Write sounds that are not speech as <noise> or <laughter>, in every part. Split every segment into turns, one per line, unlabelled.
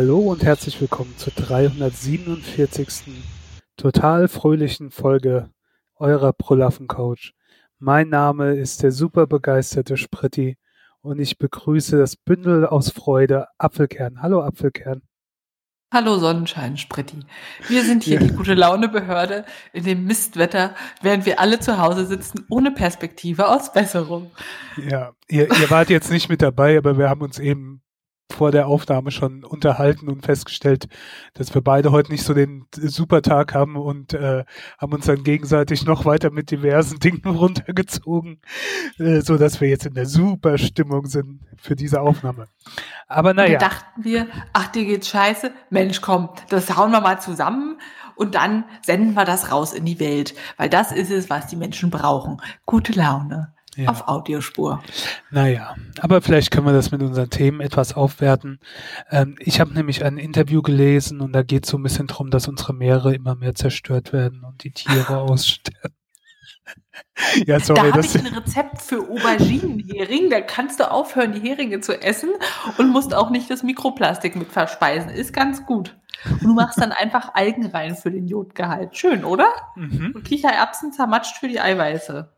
Hallo und herzlich willkommen zur 347. total fröhlichen Folge eurer Prolaffen Couch. Mein Name ist der super begeisterte Spritti und ich begrüße das Bündel aus Freude Apfelkern. Hallo Apfelkern.
Hallo Sonnenschein, Spritti. Wir sind hier ja. die gute Laune Behörde in dem Mistwetter, während wir alle zu Hause sitzen, ohne Perspektive aus Besserung.
Ja, ihr, ihr wart jetzt nicht mit dabei, aber wir haben uns eben vor der Aufnahme schon unterhalten und festgestellt, dass wir beide heute nicht so den super Tag haben und äh, haben uns dann gegenseitig noch weiter mit diversen <laughs> Dingen runtergezogen, äh, so dass wir jetzt in der super Stimmung sind für diese Aufnahme. Aber naja.
Da dachten wir, ach, dir geht's scheiße. Mensch, komm, das hauen wir mal zusammen und dann senden wir das raus in die Welt, weil das ist es, was die Menschen brauchen. Gute Laune ja. auf Audiospur.
Naja, aber vielleicht können wir das mit unseren Themen etwas aufwerten. Ähm, ich habe nämlich ein Interview gelesen und da geht es so ein bisschen drum, dass unsere Meere immer mehr zerstört werden und die Tiere <laughs> aussterben.
ja, sorry, da habe ich ein Rezept für Auberginenhering. Da kannst du aufhören, die Heringe zu essen und musst auch nicht das Mikroplastik mit verspeisen. Ist ganz gut. Und du machst dann einfach Algen rein für den Jodgehalt. Schön, oder? Mhm. Und Kichererbsen zermatscht für die Eiweiße.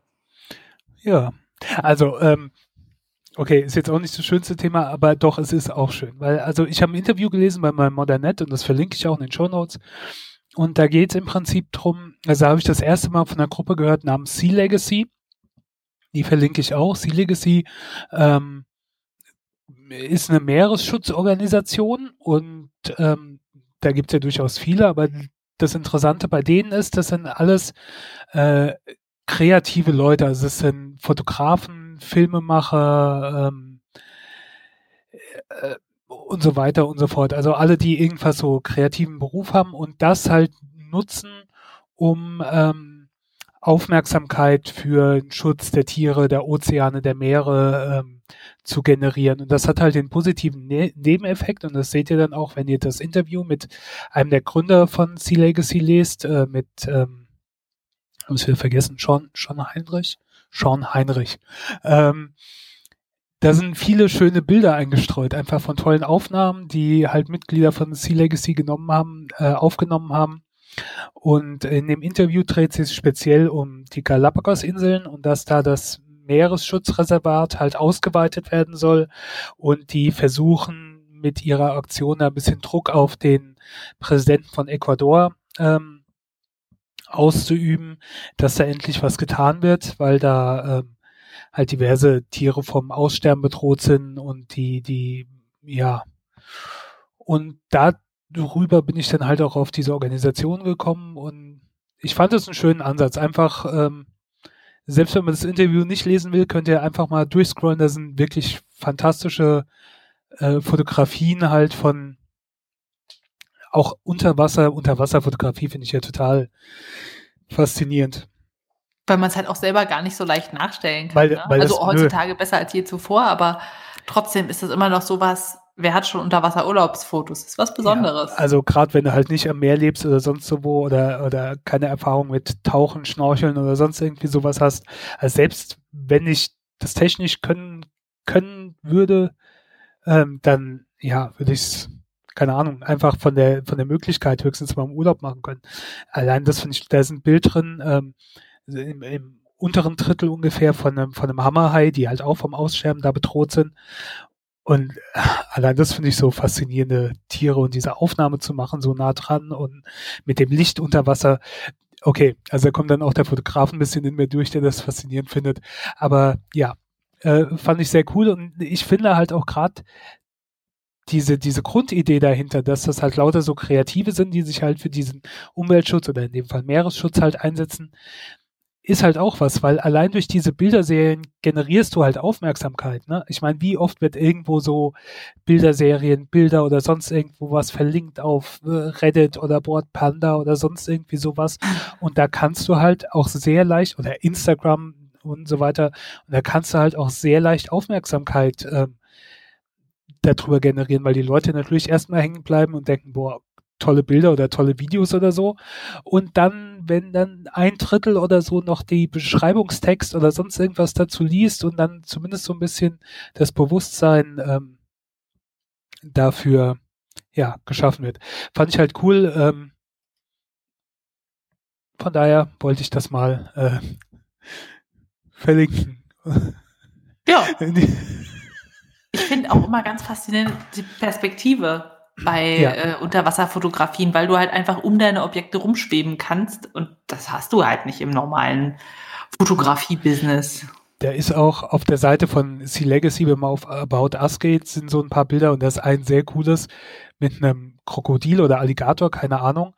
Ja, also ähm, okay, ist jetzt auch nicht das schönste Thema, aber doch, es ist auch schön, weil also ich habe ein Interview gelesen bei meinem Modernet und das verlinke ich auch in den Show Notes. Und da geht es im Prinzip drum, also habe ich das erste Mal von einer Gruppe gehört namens Sea Legacy. Die verlinke ich auch. Sea Legacy ähm, ist eine Meeresschutzorganisation und ähm, da gibt es ja durchaus viele, aber das Interessante bei denen ist, das sind alles äh, kreative Leute. Also es sind Fotografen, Filmemacher ähm, äh, und so weiter und so fort. Also alle, die irgendwas so kreativen Beruf haben und das halt nutzen, um ähm, Aufmerksamkeit für den Schutz der Tiere, der Ozeane, der Meere ähm, zu generieren. Und das hat halt den positiven ne Nebeneffekt und das seht ihr dann auch, wenn ihr das Interview mit einem der Gründer von Sea Legacy lest, äh, mit ähm, haben wieder vergessen, Sean, Sean Heinrich, Sean Heinrich. Ähm, da sind viele schöne Bilder eingestreut, einfach von tollen Aufnahmen, die halt Mitglieder von Sea Legacy genommen haben, äh, aufgenommen haben. Und in dem Interview dreht sich speziell um die Galapagos-Inseln und dass da das Meeresschutzreservat halt ausgeweitet werden soll und die versuchen mit ihrer Aktion ein bisschen Druck auf den Präsidenten von Ecuador ähm, auszuüben, dass da endlich was getan wird, weil da ähm, halt diverse Tiere vom Aussterben bedroht sind und die, die, ja, und darüber bin ich dann halt auch auf diese Organisation gekommen und ich fand es einen schönen Ansatz. Einfach, ähm, selbst wenn man das Interview nicht lesen will, könnt ihr einfach mal durchscrollen. Da sind wirklich fantastische äh, Fotografien halt von auch Unterwasser, Unterwasserfotografie finde ich ja total faszinierend.
Weil man es halt auch selber gar nicht so leicht nachstellen kann.
Weil,
ne?
weil
also
das,
heutzutage nö. besser als je zuvor, aber trotzdem ist das immer noch sowas, wer hat schon Unterwasser-Urlaubsfotos? Das ist was Besonderes.
Ja, also gerade wenn du halt nicht am Meer lebst oder sonst so wo oder, oder keine Erfahrung mit Tauchen, Schnorcheln oder sonst irgendwie sowas hast. Also selbst wenn ich das technisch können, können würde, ähm, dann ja, würde ich es keine Ahnung, einfach von der, von der Möglichkeit höchstens mal im Urlaub machen können. Allein das finde ich, da ist ein Bild drin, ähm, im, im unteren Drittel ungefähr von einem, von einem Hammerhai, die halt auch vom Aussterben da bedroht sind. Und allein das finde ich so faszinierende Tiere und diese Aufnahme zu machen, so nah dran und mit dem Licht unter Wasser. Okay, also da kommt dann auch der Fotograf ein bisschen in mir durch, der das faszinierend findet. Aber ja, äh, fand ich sehr cool und ich finde halt auch gerade diese, diese Grundidee dahinter, dass das halt lauter so Kreative sind, die sich halt für diesen Umweltschutz oder in dem Fall Meeresschutz halt einsetzen, ist halt auch was, weil allein durch diese Bilderserien generierst du halt Aufmerksamkeit. Ne? Ich meine, wie oft wird irgendwo so Bilderserien, Bilder oder sonst irgendwo was verlinkt auf äh, Reddit oder Board Panda oder sonst irgendwie sowas. Und da kannst du halt auch sehr leicht, oder Instagram und so weiter, und da kannst du halt auch sehr leicht Aufmerksamkeit ähm, darüber generieren, weil die Leute natürlich erstmal hängen bleiben und denken, boah, tolle Bilder oder tolle Videos oder so. Und dann, wenn dann ein Drittel oder so noch die Beschreibungstext oder sonst irgendwas dazu liest und dann zumindest so ein bisschen das Bewusstsein ähm, dafür ja geschaffen wird. Fand ich halt cool. Ähm, von daher wollte ich das mal äh, verlinken.
Ja. <laughs> ich finde auch immer ganz faszinierend die Perspektive bei ja. äh, Unterwasserfotografien, weil du halt einfach um deine Objekte rumschweben kannst und das hast du halt nicht im normalen Fotografie-Business.
Der ist auch auf der Seite von Sea Legacy, wenn man auf About Us geht, sind so ein paar Bilder und das ist ein sehr cooles mit einem Krokodil oder Alligator, keine Ahnung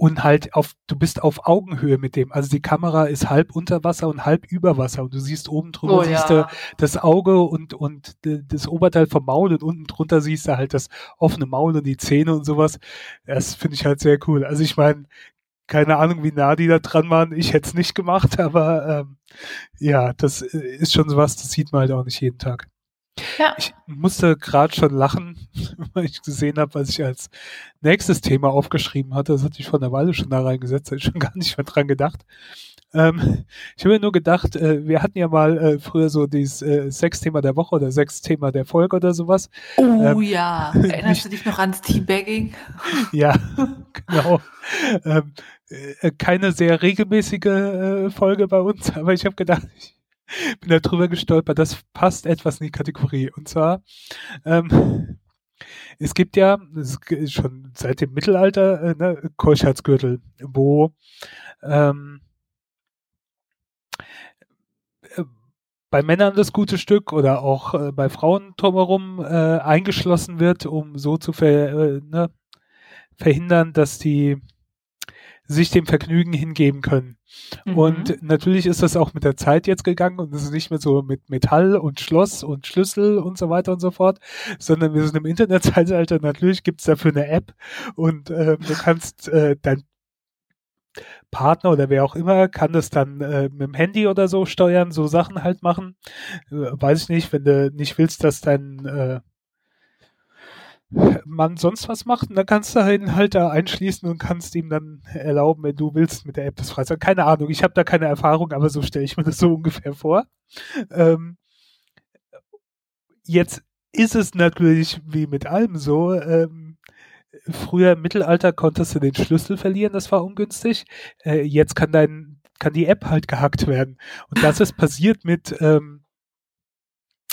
und halt auf, du bist auf Augenhöhe mit dem. Also die Kamera ist halb unter Wasser und halb über Wasser und du siehst oben drüber oh, siehst ja. du das Auge und, und das Oberteil vom Maul und unten drunter siehst du halt das offene Maul und die Zähne und sowas. Das finde ich halt sehr cool. Also ich meine, keine Ahnung, wie nah die da dran waren. Ich hätte es nicht gemacht, <laughs> aber ähm, ja, das ist schon sowas, das sieht man halt auch nicht jeden Tag. Ja. Ich musste gerade schon lachen, <laughs> weil ich gesehen habe, was ich als nächstes Thema aufgeschrieben hatte. Das hatte ich vor einer Weile schon da reingesetzt, da habe ich schon <laughs> gar nicht mehr dran gedacht. Ähm, ich habe mir nur gedacht, äh, wir hatten ja mal äh, früher so dieses äh, Sexthema der Woche oder Sexthema der Folge oder sowas.
Oh ähm, ja, <laughs> erinnerst du dich noch ans Teabagging?
ja, genau. Ähm, äh, keine sehr regelmäßige äh, Folge bei uns, aber ich habe gedacht, ich bin da drüber gestolpert, das passt etwas in die Kategorie. Und zwar, ähm, es gibt ja schon seit dem Mittelalter äh, ne, Keuschheitsgürtel, wo ähm, äh, bei Männern das gute Stück oder auch äh, bei Frauen drumherum äh, eingeschlossen wird, um so zu ver, äh, ne, verhindern, dass die sich dem Vergnügen hingeben können. Mhm. Und natürlich ist das auch mit der Zeit jetzt gegangen und es ist nicht mehr so mit Metall und Schloss und Schlüssel und so weiter und so fort, sondern wir sind im Internetzeitalter. Natürlich gibt's dafür eine App und äh, du kannst äh, dein Partner oder wer auch immer kann das dann äh, mit dem Handy oder so steuern, so Sachen halt machen. Äh, weiß ich nicht, wenn du nicht willst, dass dein äh, man sonst was macht, und dann kannst du halt da einschließen und kannst ihm dann erlauben, wenn du willst, mit der App das freizuschalten. Keine Ahnung, ich habe da keine Erfahrung, aber so stelle ich mir das so ungefähr vor. Ähm, jetzt ist es natürlich wie mit allem so, ähm, früher im Mittelalter konntest du den Schlüssel verlieren, das war ungünstig. Äh, jetzt kann dein, kann die App halt gehackt werden. Und das ist passiert mit, ähm,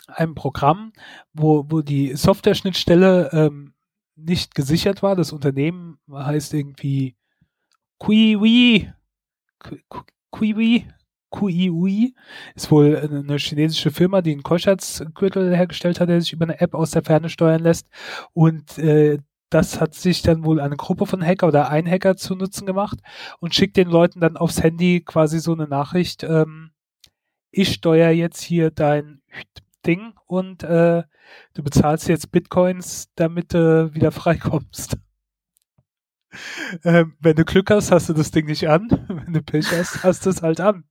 einem Programm, wo, wo die Software-Schnittstelle ähm, nicht gesichert war. Das Unternehmen heißt irgendwie Qiwi, Qiwi, Qiwi, ist wohl eine chinesische Firma, die einen Keuschheitsgürtel hergestellt hat, der sich über eine App aus der Ferne steuern lässt. Und äh, das hat sich dann wohl eine Gruppe von Hacker oder ein Hacker zu Nutzen gemacht und schickt den Leuten dann aufs Handy quasi so eine Nachricht, ähm, ich steuere jetzt hier dein Ding und äh, du bezahlst jetzt Bitcoins, damit du wieder <laughs> freikommst. ähm, wenn du Glück hast, hast du das Ding nicht an. <laughs> Wenn du Pech hast, hast du es halt an.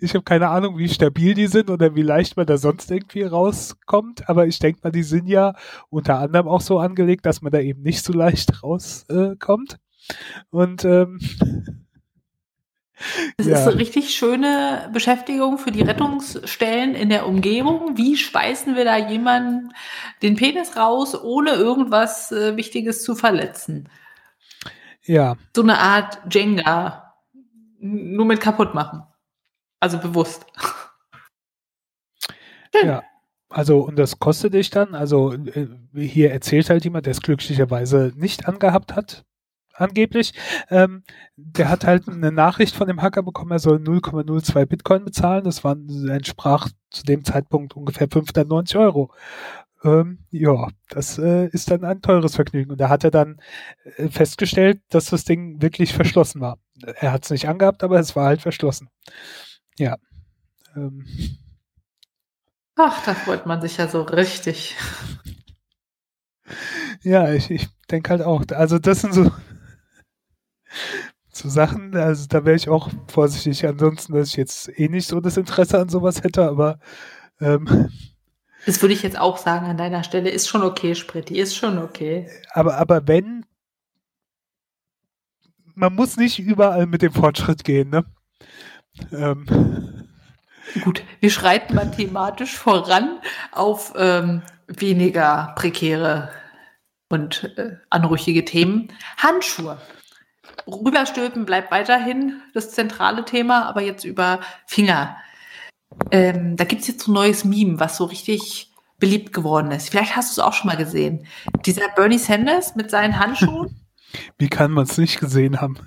Ich habe keine Ahnung, wie stabil die sind oder wie leicht man da sonst irgendwie rauskommt, aber ich denke mal, die sind ja unter anderem auch so angelegt, dass man da eben nicht so leicht rauskommt. Äh, und ähm, <laughs>
das ja. ist eine richtig schöne Beschäftigung für die Rettungsstellen in der Umgebung. Wie speisen wir da jemanden den Penis raus, ohne irgendwas äh, Wichtiges zu verletzen?
Ja.
So eine Art Jenga. Nur mit kaputt machen. Also bewusst. <laughs>
Ja. Also, und das kostet dich dann, also äh, hier erzählt halt jemand, der es glücklicherweise nicht angehabt hat, angeblich. Ähm, der hat halt eine Nachricht von dem Hacker bekommen, er soll 0,02 Bitcoin bezahlen. Das waren, entsprach zu dem Zeitpunkt ungefähr 590 Euro. Ähm, ja, das äh, ist dann ein teures Vergnügen. Und da hat er dann äh, festgestellt, dass das Ding wirklich verschlossen war. Er hat es nicht angehabt, aber es war halt verschlossen. Ja. Ähm.
Ach, da freut man sich ja so richtig.
Ja, ich, ich denke halt auch. Also das sind so zu Sachen. Also da wäre ich auch vorsichtig. Ansonsten, dass ich jetzt eh nicht so das Interesse an sowas hätte, aber ähm,
das würde ich jetzt auch sagen an deiner Stelle. Ist schon okay, Spritti, ist schon okay.
Aber, aber wenn man muss nicht überall mit dem Fortschritt gehen, ne? Ähm.
Gut, wir schreiten mal thematisch voran auf ähm, weniger prekäre und äh, anrüchige Themen. Handschuhe. Rüberstülpen bleibt weiterhin das zentrale Thema, aber jetzt über Finger. Ähm, da gibt es jetzt so ein neues Meme, was so richtig beliebt geworden ist. Vielleicht hast du es auch schon mal gesehen. Dieser Bernie Sanders mit seinen Handschuhen. <laughs>
Wie kann man es nicht gesehen haben?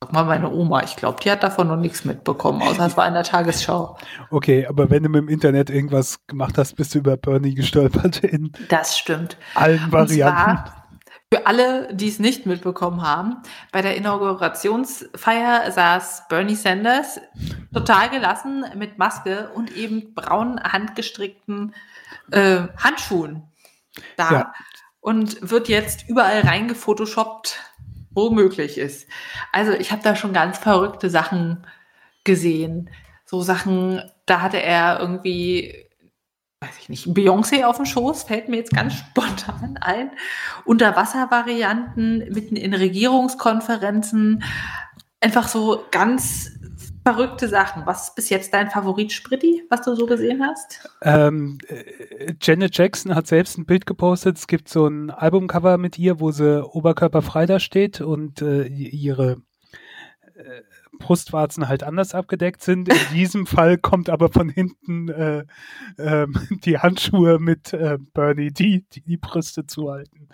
Sag mal, meine Oma, ich glaube, die hat davon noch nichts mitbekommen, außer es war in der Tagesschau.
Okay, aber wenn du mit dem Internet irgendwas gemacht hast, bist du über Bernie gestolpert in
das stimmt.
allen Varianten.
Für alle, die es nicht mitbekommen haben, bei der Inaugurationsfeier saß Bernie Sanders total gelassen mit Maske und eben braun handgestrickten äh, Handschuhen da ja. und wird jetzt überall reingefotoshoppt wo möglich ist. Also ich habe da schon ganz verrückte Sachen gesehen. So Sachen, da hatte er irgendwie, weiß ich nicht, Beyoncé auf dem Schoß, fällt mir jetzt ganz spontan ein. Unterwasservarianten mitten in Regierungskonferenzen. Einfach so ganz verrückte Sachen. Was ist bis jetzt dein Favorit, Spritti, was du so gesehen hast?
Ähm, äh, Janet Jackson hat selbst ein Bild gepostet. Es gibt so ein Albumcover mit ihr, wo sie oberkörperfrei da steht und äh, ihre äh, Brustwarzen halt anders abgedeckt sind. In diesem Fall kommt aber von hinten äh, äh, <laughs> die Handschuhe mit äh, Bernie, die, die die Brüste zuhalten.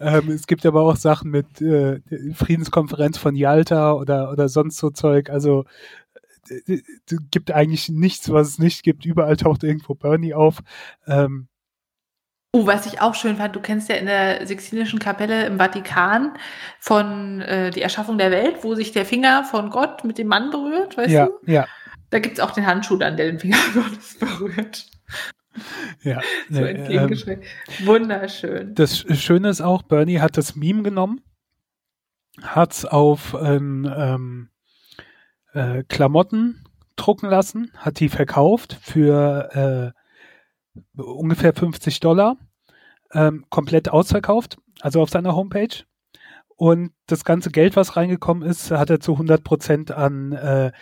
Ähm, es gibt aber auch Sachen mit äh, Friedenskonferenz von Yalta oder, oder sonst so Zeug. Also äh, äh, gibt eigentlich nichts, was es nicht gibt. Überall taucht irgendwo Bernie auf. Ähm,
Oh, was ich auch schön fand, du kennst ja in der Sixtinischen Kapelle im Vatikan von äh, die Erschaffung der Welt, wo sich der Finger von Gott mit dem Mann berührt, weißt
ja,
du?
Ja.
Da gibt es auch den Handschuh dann, der den Finger <laughs> Gottes berührt.
Ja. <laughs>
so
ne,
entgegengeschränkt. Ähm, Wunderschön.
Das Schöne ist auch, Bernie hat das Meme genommen, hat es auf ähm, ähm, äh, Klamotten drucken lassen, hat die verkauft für äh, ungefähr 50 Dollar, ähm, komplett ausverkauft, also auf seiner Homepage. Und das ganze Geld, was reingekommen ist, hat er zu 100 Prozent an äh,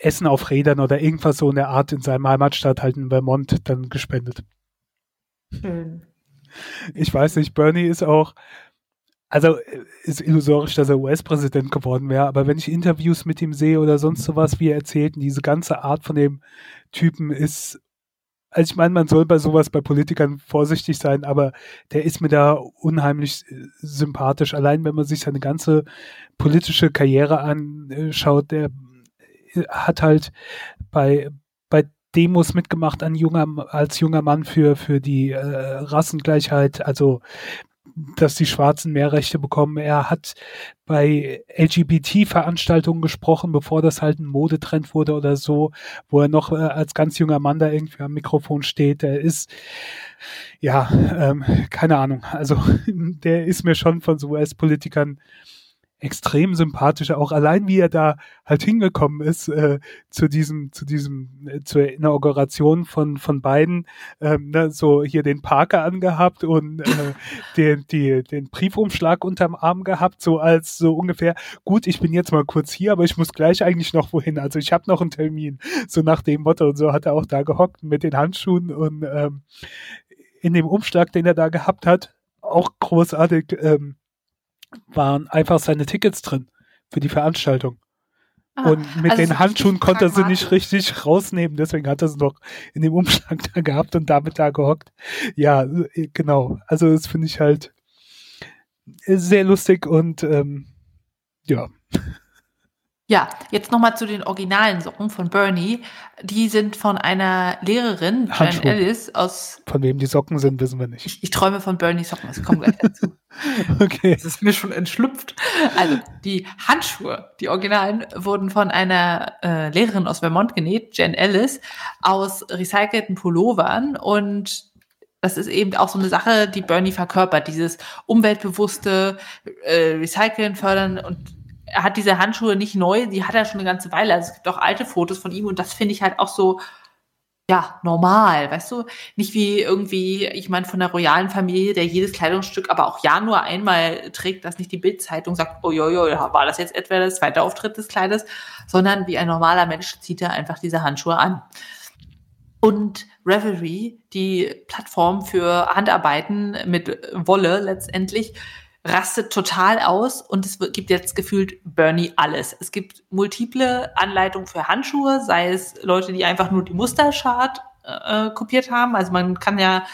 Essen auf Rädern oder irgendwas so in der Art in seinem Heimatstadt halt in Vermont dann gespendet. Schön. Ich weiß nicht, Bernie ist auch, also ist illusorisch, dass er US-Präsident geworden wäre, aber wenn ich Interviews mit ihm sehe oder sonst sowas, wie er erzählt, diese ganze Art von dem Typen ist also ich meine, man soll bei sowas bei Politikern vorsichtig sein, aber der ist mir da unheimlich äh, sympathisch. Allein wenn man sich seine ganze politische Karriere anschaut, der äh, hat halt bei, bei Demos mitgemacht an junger, als junger Mann für, für die äh, Rassengleichheit. Also dass die Schwarzen mehr Rechte bekommen. Er hat bei LGBT-Veranstaltungen gesprochen, bevor das halt ein Modetrend wurde oder so, wo er noch äh, als ganz junger Mann da irgendwie am Mikrofon steht. Er ist, ja, ähm, keine Ahnung. Also <laughs> der ist mir schon von so US-Politikern extrem sympathisch, auch allein wie er da halt hingekommen ist äh, zu diesem, zu diesem, äh, zur Inauguration von von beiden, ähm, ne, so hier den Parker angehabt und äh, <laughs> den die den Briefumschlag unterm Arm gehabt, so als so ungefähr, gut, ich bin jetzt mal kurz hier, aber ich muss gleich eigentlich noch wohin, also ich habe noch einen Termin, so nach dem Motto und so hat er auch da gehockt mit den Handschuhen und ähm, in dem Umschlag, den er da gehabt hat, auch großartig. Ähm, waren einfach seine Tickets drin für die Veranstaltung. Ah, und mit also den Handschuhen konnte er sie nicht richtig rausnehmen, deswegen hat er sie noch in dem Umschlag da gehabt und damit da gehockt. Ja, äh, genau. Also das finde ich halt sehr lustig und ähm, ja.
Ja, jetzt nochmal zu den originalen Socken von Bernie. Die sind von einer Lehrerin, Jan Ellis, aus.
Von wem die Socken sind, wissen wir nicht.
Ich, ich träume von Bernie Socken, das kommt gleich dazu. <laughs> okay. Das ist mir schon entschlüpft. Also, die Handschuhe, die originalen, wurden von einer äh, Lehrerin aus Vermont genäht, Jen Ellis, aus recycelten Pullovern und das ist eben auch so eine Sache, die Bernie verkörpert, dieses umweltbewusste äh, Recyceln fördern und er hat diese Handschuhe nicht neu, die hat er schon eine ganze Weile. Also es gibt auch alte Fotos von ihm und das finde ich halt auch so, ja, normal, weißt du? Nicht wie irgendwie, ich meine, von der royalen Familie, der jedes Kleidungsstück aber auch ja nur einmal trägt, dass nicht die Bildzeitung sagt, oh jojo, war das jetzt etwa der zweite Auftritt des Kleides, sondern wie ein normaler Mensch zieht er einfach diese Handschuhe an. Und Revelry, die Plattform für Handarbeiten mit Wolle letztendlich, rastet total aus und es gibt jetzt gefühlt Bernie alles. Es gibt multiple Anleitungen für Handschuhe, sei es Leute, die einfach nur die Musterchart äh, kopiert haben. Also man kann ja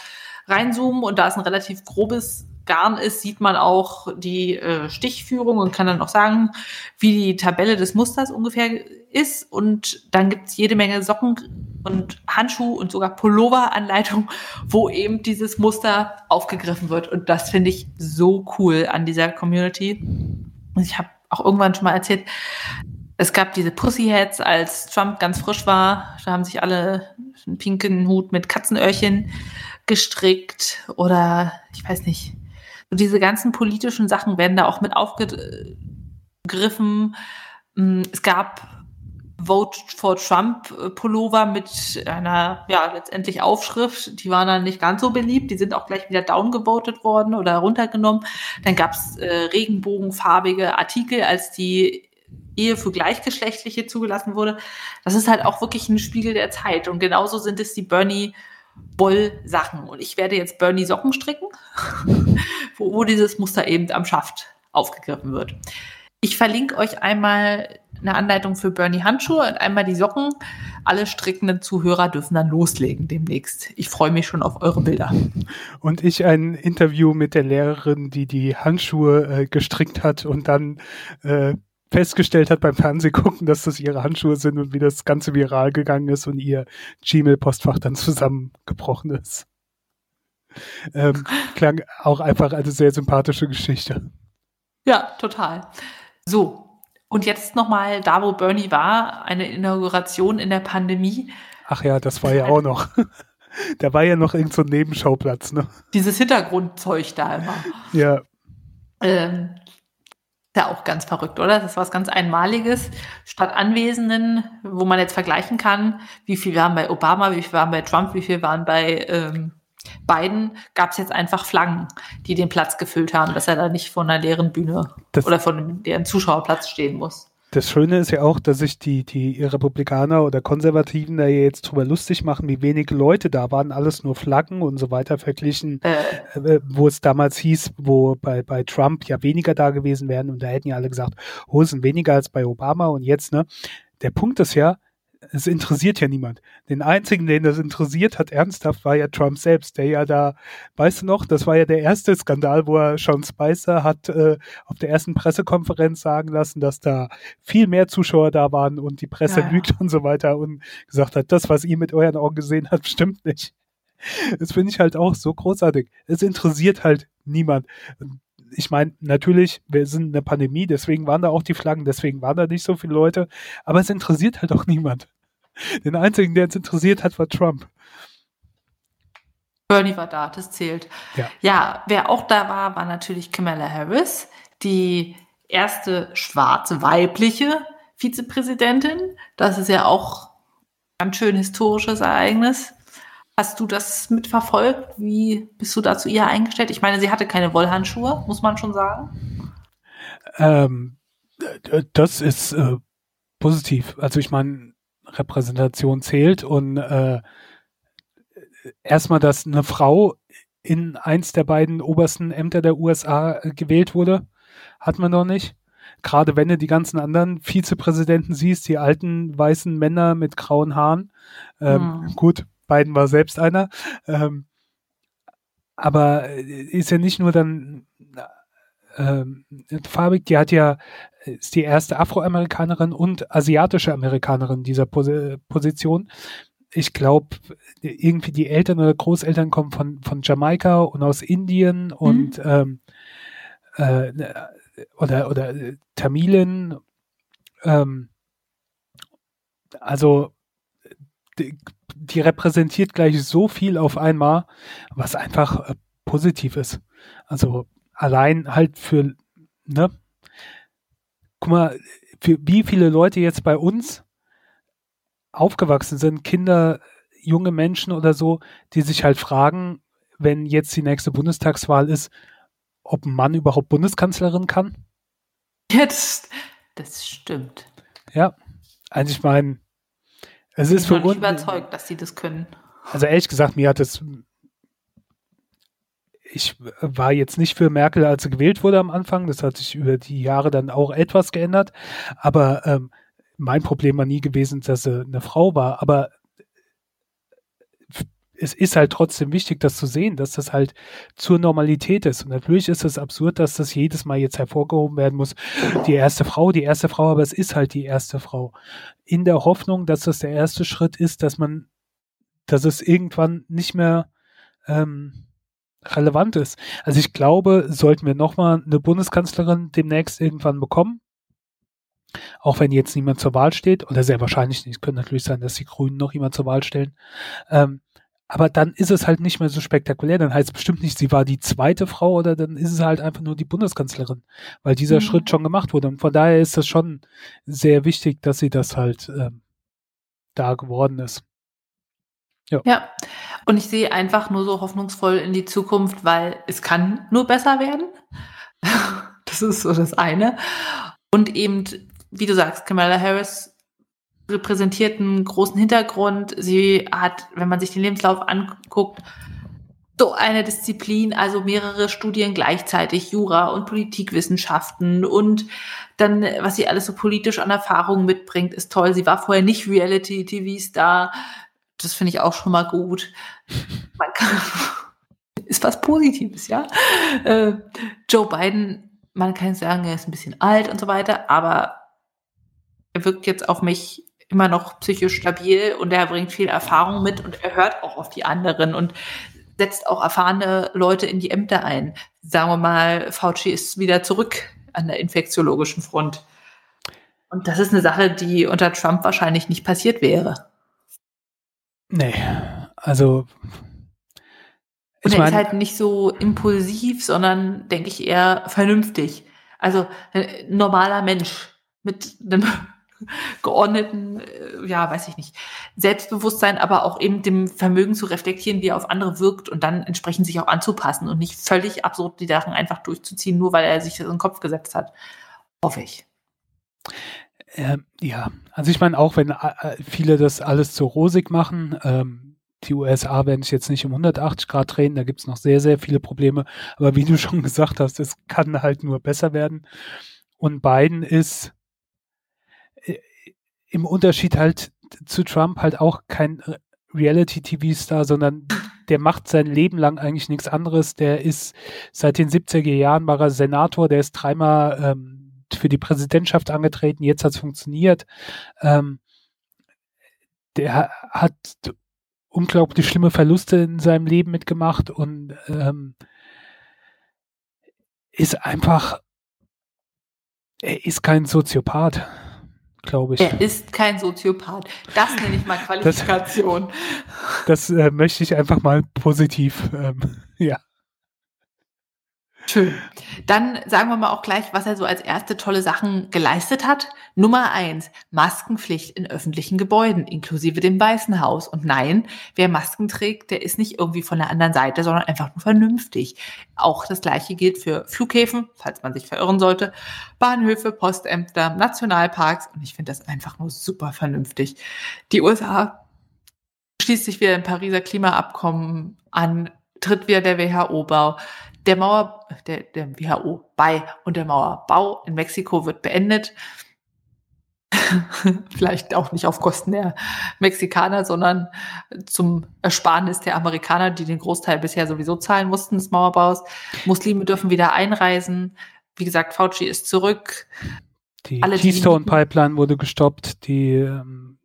reinzoomen und da es ein relativ grobes Garn ist, sieht man auch die äh, Stichführung und kann dann auch sagen, wie die Tabelle des Musters ungefähr ist. Und dann gibt's jede Menge Socken und Handschuh und sogar Pullover-Anleitung, wo eben dieses Muster aufgegriffen wird. Und das finde ich so cool an dieser Community. Ich habe auch irgendwann schon mal erzählt, es gab diese Pussyheads, als Trump ganz frisch war. Da haben sich alle einen pinken Hut mit Katzenöhrchen gestrickt oder ich weiß nicht, und diese ganzen politischen Sachen werden da auch mit aufgegriffen. Mm, es gab Vote for Trump äh, Pullover mit einer, ja, letztendlich Aufschrift. Die waren dann nicht ganz so beliebt. Die sind auch gleich wieder downgevotet worden oder runtergenommen. Dann gab es äh, regenbogenfarbige Artikel, als die Ehe für Gleichgeschlechtliche zugelassen wurde. Das ist halt auch wirklich ein Spiegel der Zeit. Und genauso sind es die Bernie Wollsachen. Und ich werde jetzt Bernie Socken stricken, <laughs> wo, wo dieses Muster eben am Schaft aufgegriffen wird. Ich verlinke euch einmal eine Anleitung für Bernie Handschuhe und einmal die Socken. Alle strickenden Zuhörer dürfen dann loslegen demnächst. Ich freue mich schon auf eure Bilder.
Und ich ein Interview mit der Lehrerin, die die Handschuhe äh, gestrickt hat und dann äh, festgestellt hat beim Fernsehgucken, dass das ihre Handschuhe sind und wie das Ganze viral gegangen ist und ihr Gmail-Postfach dann zusammengebrochen ist. Ähm, klang auch einfach eine sehr sympathische Geschichte.
Ja, total. So, und jetzt nochmal da, wo Bernie war, eine Inauguration in der Pandemie.
Ach ja, das war ja auch noch. <laughs> da war ja noch irgendein so Nebenschauplatz, ne?
Dieses Hintergrundzeug da immer.
Ja.
Ähm, ja auch ganz verrückt, oder? Das ist was ganz Einmaliges. Statt Anwesenden, wo man jetzt vergleichen kann, wie viel waren bei Obama, wie viel waren bei Trump, wie viel waren bei ähm, Biden, gab es jetzt einfach Flaggen, die den Platz gefüllt haben, dass er da nicht vor einer leeren Bühne das oder vor einem leeren Zuschauerplatz stehen muss
das Schöne ist ja auch, dass sich die, die Republikaner oder Konservativen da jetzt drüber lustig machen, wie wenige Leute da waren, alles nur Flaggen und so weiter verglichen, äh. äh. wo es damals hieß, wo bei, bei Trump ja weniger da gewesen wären und da hätten ja alle gesagt, oh, es sind weniger als bei Obama und jetzt, ne? Der Punkt ist ja, es interessiert ja niemand. Den einzigen, den das interessiert hat, ernsthaft, war ja Trump selbst, der ja da, weißt du noch, das war ja der erste Skandal, wo er Sean Spicer hat äh, auf der ersten Pressekonferenz sagen lassen, dass da viel mehr Zuschauer da waren und die Presse ja, lügt ja. und so weiter und gesagt hat, das, was ihr mit euren Augen gesehen habt, stimmt nicht. Das finde ich halt auch so großartig. Es interessiert halt niemand ich meine, natürlich, wir sind in der Pandemie, deswegen waren da auch die Flaggen, deswegen waren da nicht so viele Leute, aber es interessiert halt auch niemand. Den einzigen, der es interessiert hat, war Trump.
Bernie war da, das zählt. Ja. ja, wer auch da war, war natürlich Kamala Harris, die erste schwarze weibliche Vizepräsidentin. Das ist ja auch ein ganz schön historisches Ereignis. Hast du das mitverfolgt? Wie bist du dazu ihr eingestellt? Ich meine, sie hatte keine Wollhandschuhe, muss man schon sagen.
Ähm, das ist äh, positiv. Also ich meine, Repräsentation zählt und äh, erstmal, dass eine Frau in eins der beiden obersten Ämter der USA gewählt wurde, hat man noch nicht. Gerade wenn du die ganzen anderen Vizepräsidenten siehst, die alten weißen Männer mit grauen Haaren. Ähm, hm. Gut, Biden war selbst einer. Ähm, aber äh, ist ja nicht nur dann ähm, farbig, die hat ja, ist die erste Afroamerikanerin und asiatische Amerikanerin dieser Pos Position. Ich glaube, irgendwie die Eltern oder Großeltern kommen von, von Jamaika und aus Indien und mhm. ähm, äh, oder, oder Tamilen. Ähm, also die, die repräsentiert gleich so viel auf einmal, was einfach äh, positiv ist. Also allein halt für, ne? Guck mal, für wie viele Leute jetzt bei uns aufgewachsen sind, Kinder junge Menschen oder so, die sich halt fragen, wenn jetzt die nächste Bundestagswahl ist, ob ein Mann überhaupt Bundeskanzlerin kann?
Ja, das, stimmt.
Ja, also ich meine, es ist
ich bin nicht überzeugt, dass sie das können.
Also ehrlich gesagt, mir hat es ich war jetzt nicht für Merkel, als sie gewählt wurde am Anfang. Das hat sich über die Jahre dann auch etwas geändert. Aber ähm, mein Problem war nie gewesen, dass sie eine Frau war. Aber es ist halt trotzdem wichtig, das zu sehen, dass das halt zur Normalität ist. Und natürlich ist es absurd, dass das jedes Mal jetzt hervorgehoben werden muss. Die erste Frau, die erste Frau, aber es ist halt die erste Frau. In der Hoffnung, dass das der erste Schritt ist, dass man, dass es irgendwann nicht mehr ähm, relevant ist. Also ich glaube, sollten wir nochmal eine Bundeskanzlerin demnächst irgendwann bekommen, auch wenn jetzt niemand zur Wahl steht, oder sehr wahrscheinlich nicht, es könnte natürlich sein, dass die Grünen noch jemand zur Wahl stellen, ähm, aber dann ist es halt nicht mehr so spektakulär. Dann heißt es bestimmt nicht, sie war die zweite Frau oder dann ist es halt einfach nur die Bundeskanzlerin, weil dieser mhm. Schritt schon gemacht wurde. Und von daher ist das schon sehr wichtig, dass sie das halt ähm, da geworden ist.
Ja. ja, und ich sehe einfach nur so hoffnungsvoll in die Zukunft, weil es kann nur besser werden. <laughs> das ist so das eine. Und eben, wie du sagst, Kamala Harris repräsentiert einen großen Hintergrund. Sie hat, wenn man sich den Lebenslauf anguckt, so eine Disziplin, also mehrere Studien gleichzeitig, Jura und Politikwissenschaften und dann, was sie alles so politisch an Erfahrungen mitbringt, ist toll. Sie war vorher nicht Reality-TV-Star. Das finde ich auch schon mal gut. Man kann, <laughs> ist was Positives, ja. Äh, Joe Biden, man kann sagen, er ist ein bisschen alt und so weiter, aber er wirkt jetzt auf mich immer noch psychisch stabil und er bringt viel Erfahrung mit und er hört auch auf die anderen und setzt auch erfahrene Leute in die Ämter ein. Sagen wir mal, Fauci ist wieder zurück an der infektiologischen Front. Und das ist eine Sache, die unter Trump wahrscheinlich nicht passiert wäre.
Nee, also.
Und er mein, ist halt nicht so impulsiv, sondern, denke ich, eher vernünftig. Also ein äh, normaler Mensch mit einem <laughs> geordneten, äh, ja, weiß ich nicht, Selbstbewusstsein, aber auch eben dem Vermögen zu reflektieren, wie er auf andere wirkt und dann entsprechend sich auch anzupassen und nicht völlig absurd die Sachen einfach durchzuziehen, nur weil er sich das in den Kopf gesetzt hat. Hoffe ich.
Ähm, ja, also ich meine, auch wenn äh, viele das alles zu rosig machen, ähm, die USA werden sich jetzt nicht um 180 Grad drehen, da gibt es noch sehr, sehr viele Probleme. Aber wie du <laughs> schon gesagt hast, es kann halt nur besser werden. Und Biden ist äh, im Unterschied halt zu Trump halt auch kein Reality-TV-Star, sondern der macht sein Leben lang eigentlich nichts anderes. Der ist seit den 70er Jahren war er Senator, der ist dreimal ähm, für die Präsidentschaft angetreten, jetzt hat es funktioniert. Ähm, der hat unglaublich schlimme Verluste in seinem Leben mitgemacht und ähm, ist einfach, er ist kein Soziopath, glaube ich.
Er ist kein Soziopath. Das nenne ich mal Qualifikation.
Das, <laughs> das äh, möchte ich einfach mal positiv, ähm, <laughs> ja.
Schön. Dann sagen wir mal auch gleich, was er so als erste tolle Sachen geleistet hat. Nummer eins, Maskenpflicht in öffentlichen Gebäuden, inklusive dem Weißen Haus. Und nein, wer Masken trägt, der ist nicht irgendwie von der anderen Seite, sondern einfach nur vernünftig. Auch das gleiche gilt für Flughäfen, falls man sich verirren sollte, Bahnhöfe, Postämter, Nationalparks. Und ich finde das einfach nur super vernünftig. Die USA schließt sich wieder im Pariser Klimaabkommen an, tritt wieder der WHO-Bau der Mauer, der, der WHO bei und der Mauerbau in Mexiko wird beendet. <laughs> Vielleicht auch nicht auf Kosten der Mexikaner, sondern zum Ersparnis der Amerikaner, die den Großteil bisher sowieso zahlen mussten des Mauerbaus. Muslime dürfen wieder einreisen. Wie gesagt, Fauci ist zurück.
Die Keystone Pipeline wurde gestoppt. Die ähm,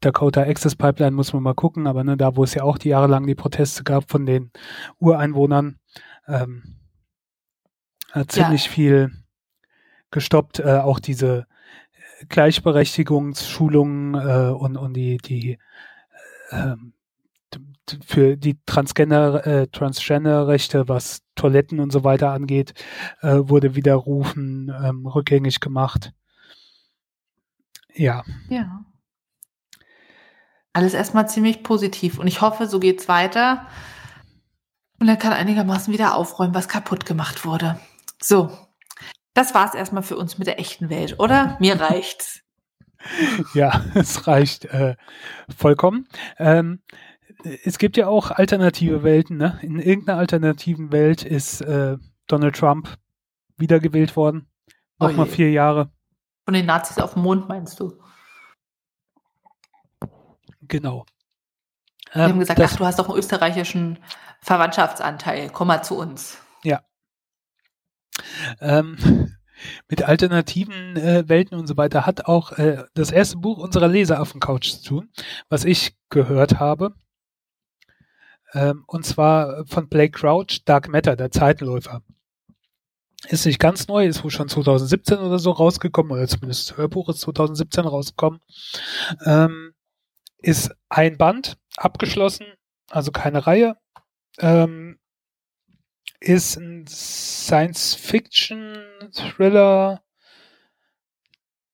Dakota Access Pipeline muss man mal gucken, aber ne, da wo es ja auch die jahrelang die Proteste gab von den Ureinwohnern, ähm, hat ziemlich ja. viel gestoppt. Äh, auch diese Gleichberechtigungsschulungen äh, und, und die, die äh, für die Transgender, äh, Transgender-Rechte, was Toiletten und so weiter angeht, äh, wurde widerrufen, ähm, rückgängig gemacht. Ja.
Ja. Alles erstmal ziemlich positiv. Und ich hoffe, so geht's weiter. Und er kann einigermaßen wieder aufräumen, was kaputt gemacht wurde. So, das war's erstmal für uns mit der echten Welt, oder? Mir reicht's. <laughs>
ja, es reicht äh, vollkommen. Ähm, es gibt ja auch alternative Welten. Ne? In irgendeiner alternativen Welt ist äh, Donald Trump wiedergewählt worden. Nochmal vier Jahre.
Von den Nazis auf dem Mond, meinst du?
Genau.
Die ähm, haben gesagt, ach, du hast doch einen österreichischen Verwandtschaftsanteil, komm mal zu uns.
Ja. Ähm, <laughs> mit alternativen äh, Welten und so weiter hat auch äh, das erste Buch unserer Leseraffen-Couch zu tun, was ich gehört habe. Ähm, und zwar von Blake Crouch, Dark Matter, der Zeitläufer. Ist nicht ganz neu, ist wohl schon 2017 oder so rausgekommen, oder zumindest das Hörbuch ist 2017 rausgekommen. Ähm, ist ein Band, abgeschlossen, also keine Reihe. Ähm, ist ein Science-Fiction-Thriller,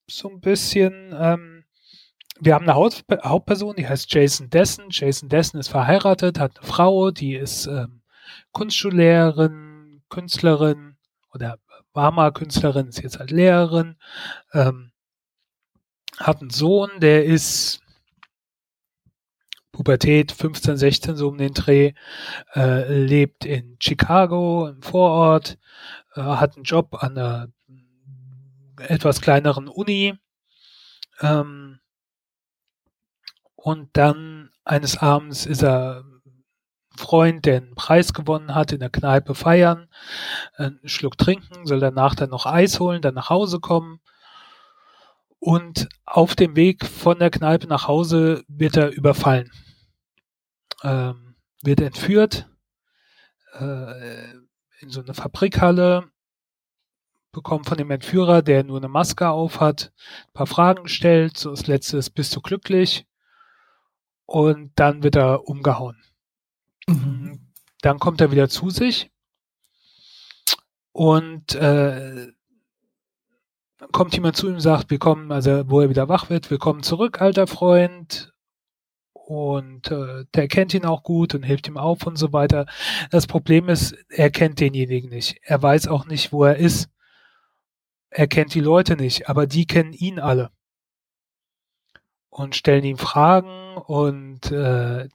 so ein bisschen. Ähm, wir haben eine Haupt Hauptperson, die heißt Jason Dessen. Jason Dessen ist verheiratet, hat eine Frau, die ist ähm, Kunstschullehrerin, Künstlerin oder war mal Künstlerin, ist jetzt halt Lehrerin. Ähm, hat einen Sohn, der ist Pubertät, 15, 16 so um den Dreh, äh, lebt in Chicago im Vorort, äh, hat einen Job an einer etwas kleineren Uni ähm, und dann eines Abends ist er Freund, der einen Preis gewonnen hat, in der Kneipe feiern, einen Schluck trinken, soll danach dann noch Eis holen, dann nach Hause kommen. Und auf dem Weg von der Kneipe nach Hause wird er überfallen ähm, wird entführt äh, in so eine Fabrikhalle, bekommt von dem Entführer, der nur eine Maske auf hat, ein paar Fragen gestellt. So das letzte ist, bist du glücklich? Und dann wird er umgehauen. Mhm. Dann kommt er wieder zu sich und äh, kommt jemand zu ihm und sagt, willkommen, also wo er wieder wach wird, willkommen zurück, alter Freund und äh, der kennt ihn auch gut und hilft ihm auf und so weiter. Das Problem ist, er kennt denjenigen nicht. Er weiß auch nicht, wo er ist. Er kennt die Leute nicht, aber die kennen ihn alle und stellen ihm Fragen und äh,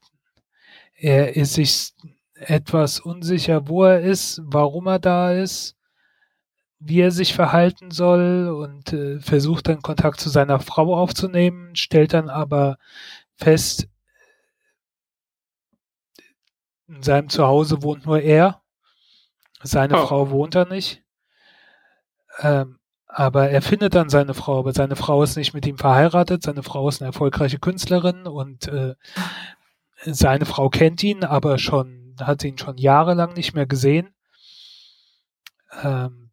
er ist sich etwas unsicher, wo er ist, warum er da ist, wie er sich verhalten soll und äh, versucht dann Kontakt zu seiner Frau aufzunehmen, stellt dann aber fest, in seinem Zuhause wohnt nur er. Seine oh. Frau wohnt da nicht. Ähm, aber er findet dann seine Frau, aber seine Frau ist nicht mit ihm verheiratet. Seine Frau ist eine erfolgreiche Künstlerin und äh, seine Frau kennt ihn, aber schon hat ihn schon jahrelang nicht mehr gesehen. Ähm,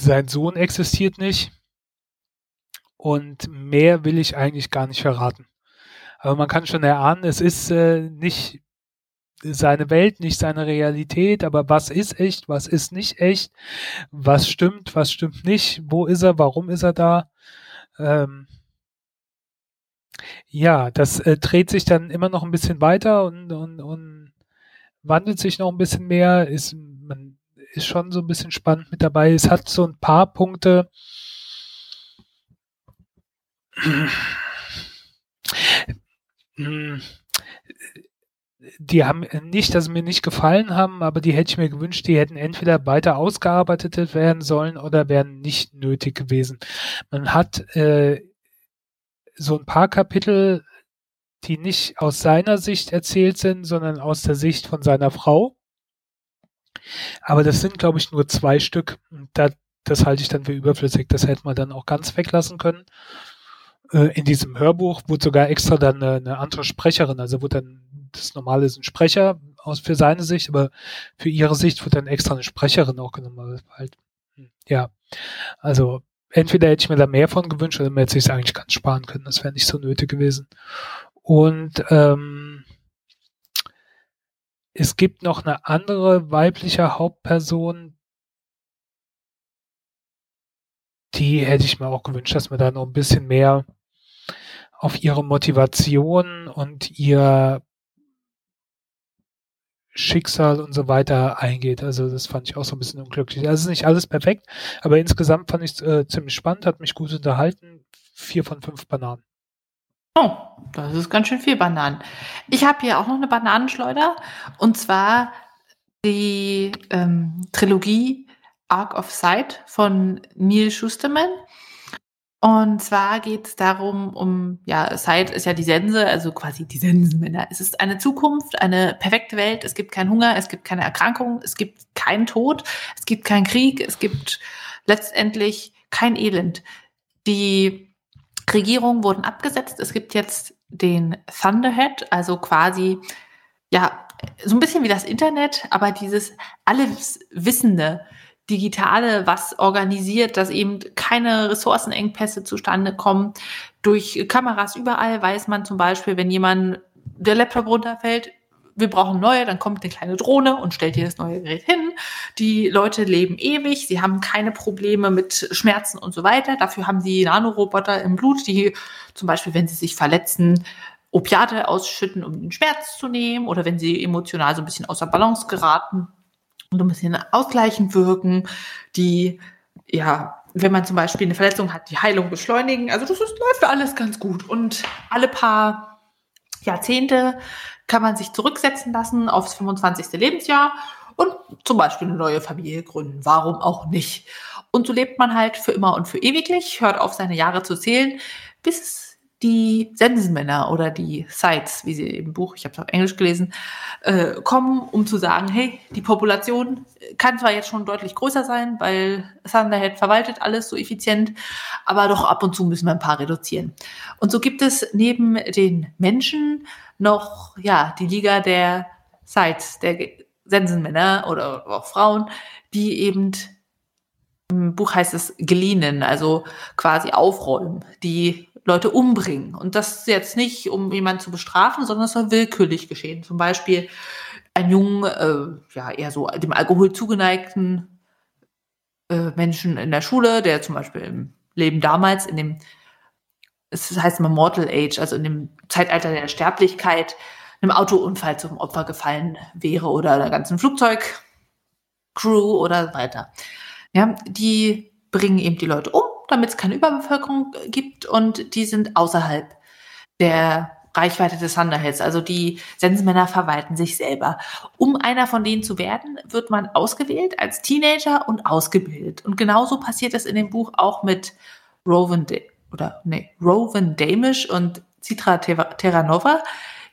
sein Sohn existiert nicht und mehr will ich eigentlich gar nicht verraten. Aber man kann schon erahnen, es ist äh, nicht seine Welt, nicht seine Realität, aber was ist echt, was ist nicht echt, was stimmt, was stimmt nicht, wo ist er, warum ist er da? Ähm, ja, das äh, dreht sich dann immer noch ein bisschen weiter und, und, und wandelt sich noch ein bisschen mehr, ist, man ist schon so ein bisschen spannend mit dabei. Es hat so ein paar Punkte, die haben nicht, dass sie mir nicht gefallen haben, aber die hätte ich mir gewünscht, die hätten entweder weiter ausgearbeitet werden sollen oder wären nicht nötig gewesen. Man hat äh, so ein paar Kapitel, die nicht aus seiner Sicht erzählt sind, sondern aus der Sicht von seiner Frau. Aber das sind, glaube ich, nur zwei Stück. Da, das halte ich dann für überflüssig. Das hätte man dann auch ganz weglassen können. Äh, in diesem Hörbuch wurde sogar extra dann eine, eine andere Sprecherin, also wurde dann das normale ist ein Sprecher aus für seine Sicht, aber für ihre Sicht wird dann extra eine Sprecherin auch genommen. Halt, hm, ja, also entweder hätte ich mir da mehr von gewünscht oder man hätte sich eigentlich ganz sparen können. Das wäre nicht so nötig gewesen. Und ähm, es gibt noch eine andere weibliche Hauptperson, die hätte ich mir auch gewünscht, dass man da noch ein bisschen mehr auf ihre Motivation und ihr Schicksal und so weiter eingeht. Also das fand ich auch so ein bisschen unglücklich. Also nicht alles perfekt, aber insgesamt fand ich es äh, ziemlich spannend, hat mich gut unterhalten. Vier von fünf Bananen.
Oh, das ist ganz schön viel Bananen. Ich habe hier auch noch eine Bananenschleuder und zwar die ähm, Trilogie Arc of Sight von Neil Schusterman. Und zwar geht es darum, um, ja, Sight ist ja die Sense, also quasi die Sensenmänner. Es ist eine Zukunft, eine perfekte Welt. Es gibt keinen Hunger, es gibt keine Erkrankung, es gibt keinen Tod, es gibt keinen Krieg, es gibt letztendlich kein Elend. Die Regierungen wurden abgesetzt. Es gibt jetzt den Thunderhead, also quasi, ja, so ein bisschen wie das Internet, aber dieses alles Wissende, Digitale, was organisiert, dass eben keine Ressourcenengpässe zustande kommen. Durch Kameras überall weiß man zum Beispiel, wenn jemand der Laptop runterfällt, wir brauchen neue, dann kommt eine kleine Drohne und stellt dir das neue Gerät hin. Die Leute leben ewig, sie haben keine Probleme mit Schmerzen und so weiter. Dafür haben sie Nanoroboter im Blut, die zum Beispiel, wenn sie sich verletzen, Opiate ausschütten, um den Schmerz zu nehmen oder wenn sie emotional so ein bisschen außer Balance geraten und ein bisschen ausgleichend wirken, die, ja, wenn man zum Beispiel eine Verletzung hat, die Heilung beschleunigen. Also das ist, läuft alles ganz gut. Und alle paar Jahrzehnte kann man sich zurücksetzen lassen aufs 25. Lebensjahr und zum Beispiel eine neue Familie gründen. Warum auch nicht? Und so lebt man halt für immer und für ewiglich, hört auf, seine Jahre zu zählen, bis es die Sensenmänner oder die Sites, wie sie im Buch, ich habe es auf Englisch gelesen, äh, kommen, um zu sagen, hey, die Population kann zwar jetzt schon deutlich größer sein, weil Thunderhead verwaltet alles so effizient, aber doch ab und zu müssen wir ein paar reduzieren. Und so gibt es neben den Menschen noch ja die Liga der Sites, der Sensenmänner oder auch Frauen, die eben im Buch heißt es geliehen, also quasi aufräumen, die Leute umbringen. Und das jetzt nicht, um jemanden zu bestrafen, sondern es soll willkürlich geschehen. Zum Beispiel ein jungen, äh, ja, eher so dem Alkohol zugeneigten äh, Menschen in der Schule, der zum Beispiel im Leben damals in dem, es heißt immer Mortal Age, also in dem Zeitalter der Sterblichkeit, einem Autounfall zum Opfer gefallen wäre oder einer ganzen Flugzeugcrew oder weiter. Ja, die bringen eben die Leute um damit es keine Überbevölkerung gibt und die sind außerhalb der Reichweite des Thunderheads. Also die Sensenmänner verwalten sich selber. Um einer von denen zu werden, wird man ausgewählt als Teenager und ausgebildet. Und genauso passiert es in dem Buch auch mit Rowan, De oder nee, Rowan Damisch und Citra Terranova.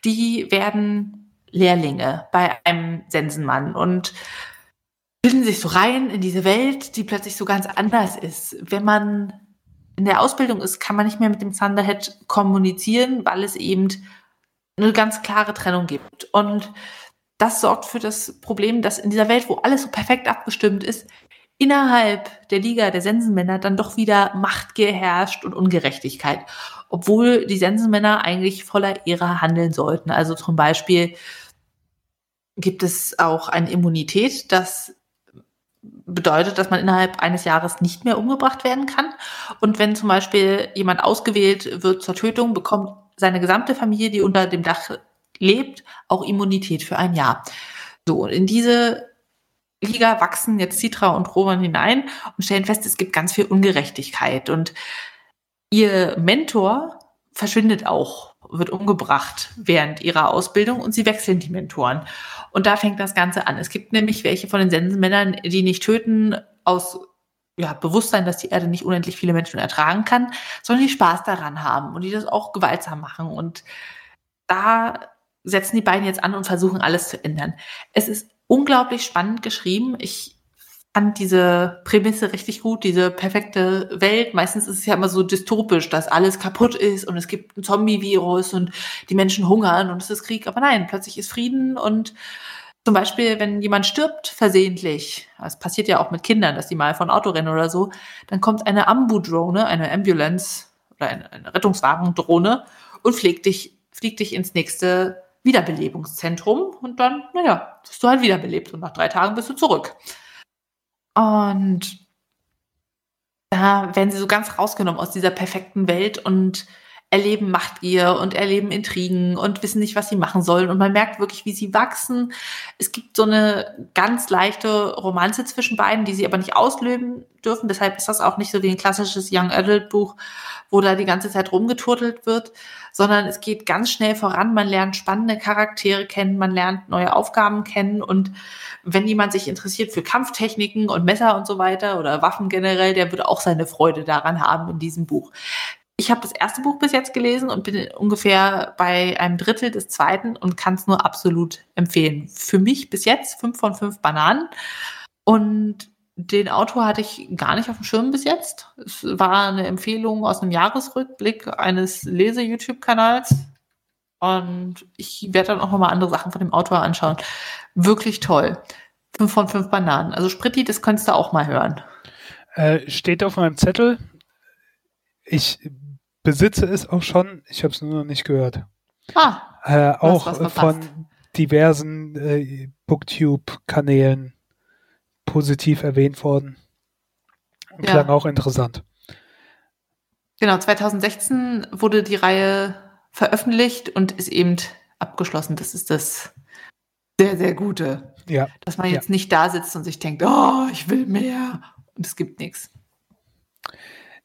Die werden Lehrlinge bei einem Sensenmann und bilden sich so rein in diese Welt, die plötzlich so ganz anders ist. Wenn man in der Ausbildung ist, kann man nicht mehr mit dem Thunderhead kommunizieren, weil es eben eine ganz klare Trennung gibt. Und das sorgt für das Problem, dass in dieser Welt, wo alles so perfekt abgestimmt ist, innerhalb der Liga der Sensenmänner dann doch wieder Macht geherrscht und Ungerechtigkeit. Obwohl die Sensenmänner eigentlich voller Ehre handeln sollten. Also zum Beispiel gibt es auch eine Immunität, dass bedeutet, dass man innerhalb eines Jahres nicht mehr umgebracht werden kann. Und wenn zum Beispiel jemand ausgewählt wird zur Tötung, bekommt seine gesamte Familie, die unter dem Dach lebt, auch Immunität für ein Jahr. So, und in diese Liga wachsen jetzt Citra und Roman hinein und stellen fest, es gibt ganz viel Ungerechtigkeit. Und ihr Mentor verschwindet auch, wird umgebracht während ihrer Ausbildung und sie wechseln die Mentoren. Und da fängt das Ganze an. Es gibt nämlich welche von den Sensenmännern, die nicht töten aus ja, Bewusstsein, dass die Erde nicht unendlich viele Menschen ertragen kann, sondern die Spaß daran haben und die das auch gewaltsam machen. Und da setzen die beiden jetzt an und versuchen alles zu ändern. Es ist unglaublich spannend geschrieben. Ich fand diese Prämisse richtig gut, diese perfekte Welt. Meistens ist es ja immer so dystopisch, dass alles kaputt ist und es gibt ein Zombie-Virus und die Menschen hungern und es ist Krieg. Aber nein, plötzlich ist Frieden und zum Beispiel, wenn jemand stirbt versehentlich, das passiert ja auch mit Kindern, dass die mal von Auto rennen oder so, dann kommt eine Ambu-Drone, eine Ambulance oder eine, eine Rettungswagen-Drohne und fliegt dich, fliegt dich ins nächste Wiederbelebungszentrum und dann, naja, bist du halt wiederbelebt und nach drei Tagen bist du zurück. Und da werden sie so ganz rausgenommen aus dieser perfekten Welt und erleben Machtgier und erleben Intrigen und wissen nicht, was sie machen sollen. Und man merkt wirklich, wie sie wachsen. Es gibt so eine ganz leichte Romanze zwischen beiden, die sie aber nicht auslöben dürfen. Deshalb ist das auch nicht so wie ein klassisches Young Adult Buch, wo da die ganze Zeit rumgeturtelt wird, sondern es geht ganz schnell voran. Man lernt spannende Charaktere kennen, man lernt neue Aufgaben kennen und wenn jemand sich interessiert für Kampftechniken und Messer und so weiter oder Waffen generell, der würde auch seine Freude daran haben in diesem Buch. Ich habe das erste Buch bis jetzt gelesen und bin ungefähr bei einem Drittel des zweiten und kann es nur absolut empfehlen. Für mich bis jetzt fünf von fünf Bananen. Und den Autor hatte ich gar nicht auf dem Schirm bis jetzt. Es war eine Empfehlung aus einem Jahresrückblick eines Lese-YouTube-Kanals. Und ich werde dann auch nochmal andere Sachen von dem Autor anschauen. Wirklich toll. Fünf von fünf Bananen. Also Spritti, das könntest du auch mal hören.
Äh, steht auf meinem Zettel. Ich besitze es auch schon, ich habe es nur noch nicht gehört.
Ah,
äh, auch von diversen äh, Booktube-Kanälen positiv erwähnt worden. Und ja. klang auch interessant.
Genau, 2016 wurde die Reihe veröffentlicht und ist eben abgeschlossen. Das ist das sehr, sehr Gute.
Ja.
Dass man jetzt ja. nicht da sitzt und sich denkt, oh, ich will mehr und es gibt nichts.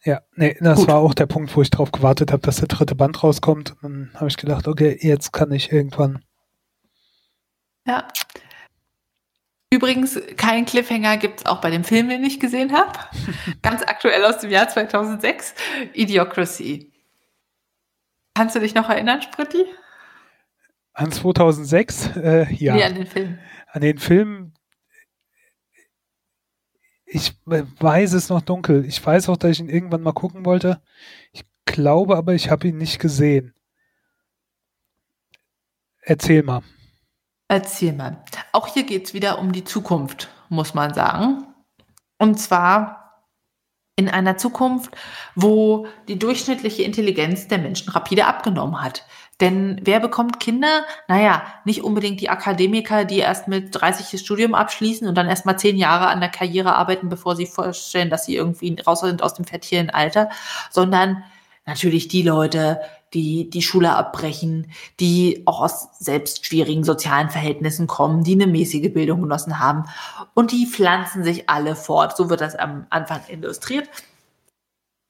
Ja, nee, das Gut. war auch der Punkt, wo ich darauf gewartet habe, dass der dritte Band rauskommt. Und dann habe ich gedacht, okay, jetzt kann ich irgendwann.
Ja. Übrigens, kein Cliffhanger gibt es auch bei dem Film, den ich gesehen habe. <laughs> Ganz aktuell aus dem Jahr 2006, Idiocracy. Kannst du dich noch erinnern, Spritti?
An 2006? Äh, ja.
Nee, an den Film.
An den Film ich weiß es noch dunkel. Ich weiß auch, dass ich ihn irgendwann mal gucken wollte. Ich glaube aber, ich habe ihn nicht gesehen. Erzähl mal.
Erzähl mal. Auch hier geht es wieder um die Zukunft, muss man sagen. Und zwar in einer Zukunft, wo die durchschnittliche Intelligenz der Menschen rapide abgenommen hat. Denn wer bekommt Kinder? Naja, nicht unbedingt die Akademiker, die erst mit 30 das Studium abschließen und dann erst mal zehn Jahre an der Karriere arbeiten, bevor sie vorstellen, dass sie irgendwie raus sind aus dem fertilen Alter, sondern natürlich die Leute, die die Schule abbrechen, die auch aus selbst schwierigen sozialen Verhältnissen kommen, die eine mäßige Bildung genossen haben. Und die pflanzen sich alle fort. So wird das am Anfang illustriert.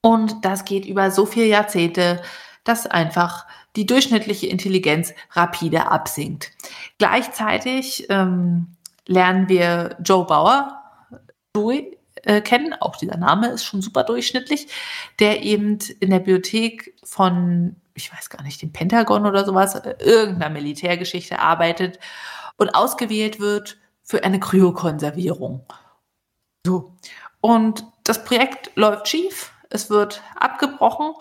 Und das geht über so viele Jahrzehnte, dass einfach die durchschnittliche Intelligenz rapide absinkt. Gleichzeitig ähm, lernen wir Joe Bauer, Joey, äh, kennen, auch dieser Name ist schon super durchschnittlich, der eben in der Bibliothek von, ich weiß gar nicht, dem Pentagon oder sowas, äh, irgendeiner Militärgeschichte arbeitet und ausgewählt wird für eine Kryokonservierung. So. Und das Projekt läuft schief, es wird abgebrochen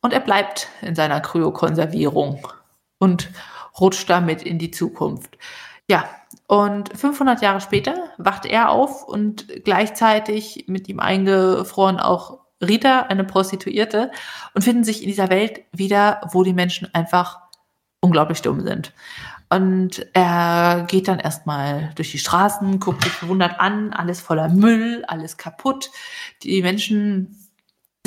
und er bleibt in seiner Kryokonservierung und rutscht damit in die Zukunft. Ja, und 500 Jahre später wacht er auf und gleichzeitig mit ihm eingefroren auch Rita, eine Prostituierte, und finden sich in dieser Welt wieder, wo die Menschen einfach unglaublich dumm sind. Und er geht dann erstmal durch die Straßen, guckt sich verwundert an, alles voller Müll, alles kaputt. Die Menschen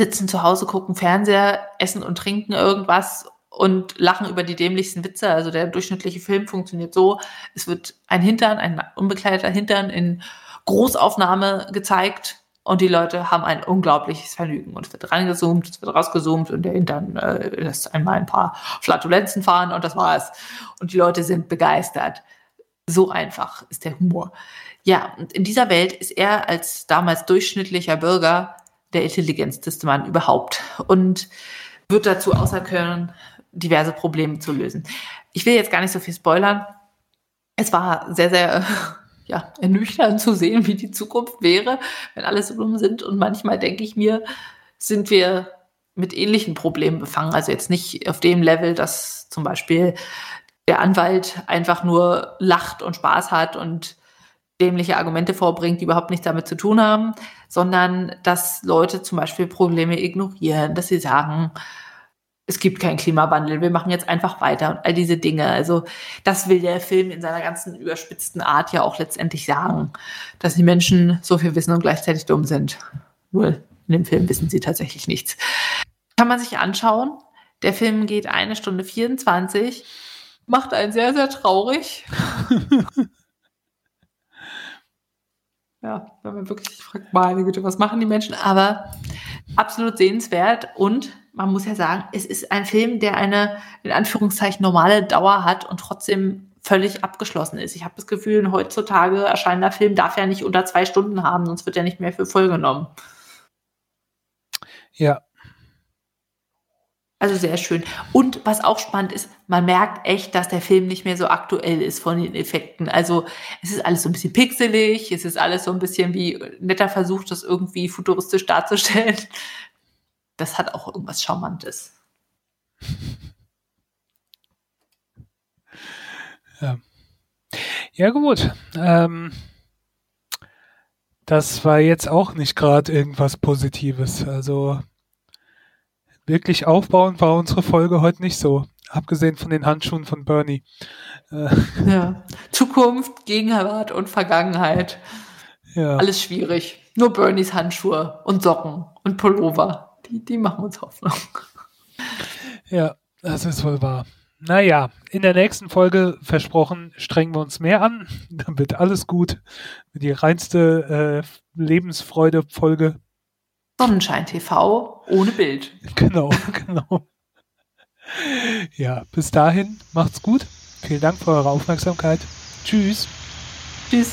sitzen zu Hause, gucken Fernseher, essen und trinken irgendwas und lachen über die dämlichsten Witze. Also der durchschnittliche Film funktioniert so, es wird ein Hintern, ein unbekleideter Hintern in Großaufnahme gezeigt und die Leute haben ein unglaubliches Vergnügen. Und es wird reingezoomt, es wird rausgezoomt und der Hintern äh, lässt einmal ein paar Flatulenzen fahren und das war's. Und die Leute sind begeistert. So einfach ist der Humor. Ja, und in dieser Welt ist er als damals durchschnittlicher Bürger der intelligenteste Mann überhaupt und wird dazu außer können, diverse Probleme zu lösen. Ich will jetzt gar nicht so viel spoilern. Es war sehr, sehr <laughs> ja, ernüchternd zu sehen, wie die Zukunft wäre, wenn alle so dumm sind. Und manchmal denke ich mir, sind wir mit ähnlichen Problemen befangen. Also jetzt nicht auf dem Level, dass zum Beispiel der Anwalt einfach nur lacht und Spaß hat und dämliche Argumente vorbringt, die überhaupt nichts damit zu tun haben, sondern dass Leute zum Beispiel Probleme ignorieren, dass sie sagen, es gibt keinen Klimawandel, wir machen jetzt einfach weiter und all diese Dinge. Also das will der Film in seiner ganzen überspitzten Art ja auch letztendlich sagen, dass die Menschen so viel wissen und gleichzeitig dumm sind. Nur in dem Film wissen sie tatsächlich nichts. Kann man sich anschauen. Der Film geht eine Stunde 24, macht einen sehr, sehr traurig. <laughs> ja, wenn man wirklich fragt, meine Güte, was machen die Menschen? Aber absolut sehenswert und man muss ja sagen, es ist ein Film, der eine in Anführungszeichen normale Dauer hat und trotzdem völlig abgeschlossen ist. Ich habe das Gefühl, ein heutzutage erscheinender Film darf ja nicht unter zwei Stunden haben, sonst wird er nicht mehr für voll genommen.
Ja.
Also sehr schön. Und was auch spannend ist, man merkt echt, dass der Film nicht mehr so aktuell ist von den Effekten. Also es ist alles so ein bisschen pixelig, es ist alles so ein bisschen wie netter Versuch, das irgendwie futuristisch darzustellen. Das hat auch irgendwas Charmantes.
Ja, ja gut. Ähm, das war jetzt auch nicht gerade irgendwas Positives. Also wirklich aufbauend war unsere Folge heute nicht so. Abgesehen von den Handschuhen von Bernie.
Äh, <laughs> ja. Zukunft, Gegenwart und Vergangenheit. Ja. Alles schwierig. Nur Bernies Handschuhe und Socken und Pullover. Die, die machen uns Hoffnung. <laughs>
Ja, das ist wohl wahr. Naja, in der nächsten Folge versprochen, strengen wir uns mehr an. <laughs> Dann wird alles gut. Die reinste äh, Lebensfreude-Folge.
Sonnenschein TV ohne Bild. <laughs>
Genau, genau. Ja, bis dahin, macht's gut. Vielen Dank für eure Aufmerksamkeit. Tschüss.
Tschüss.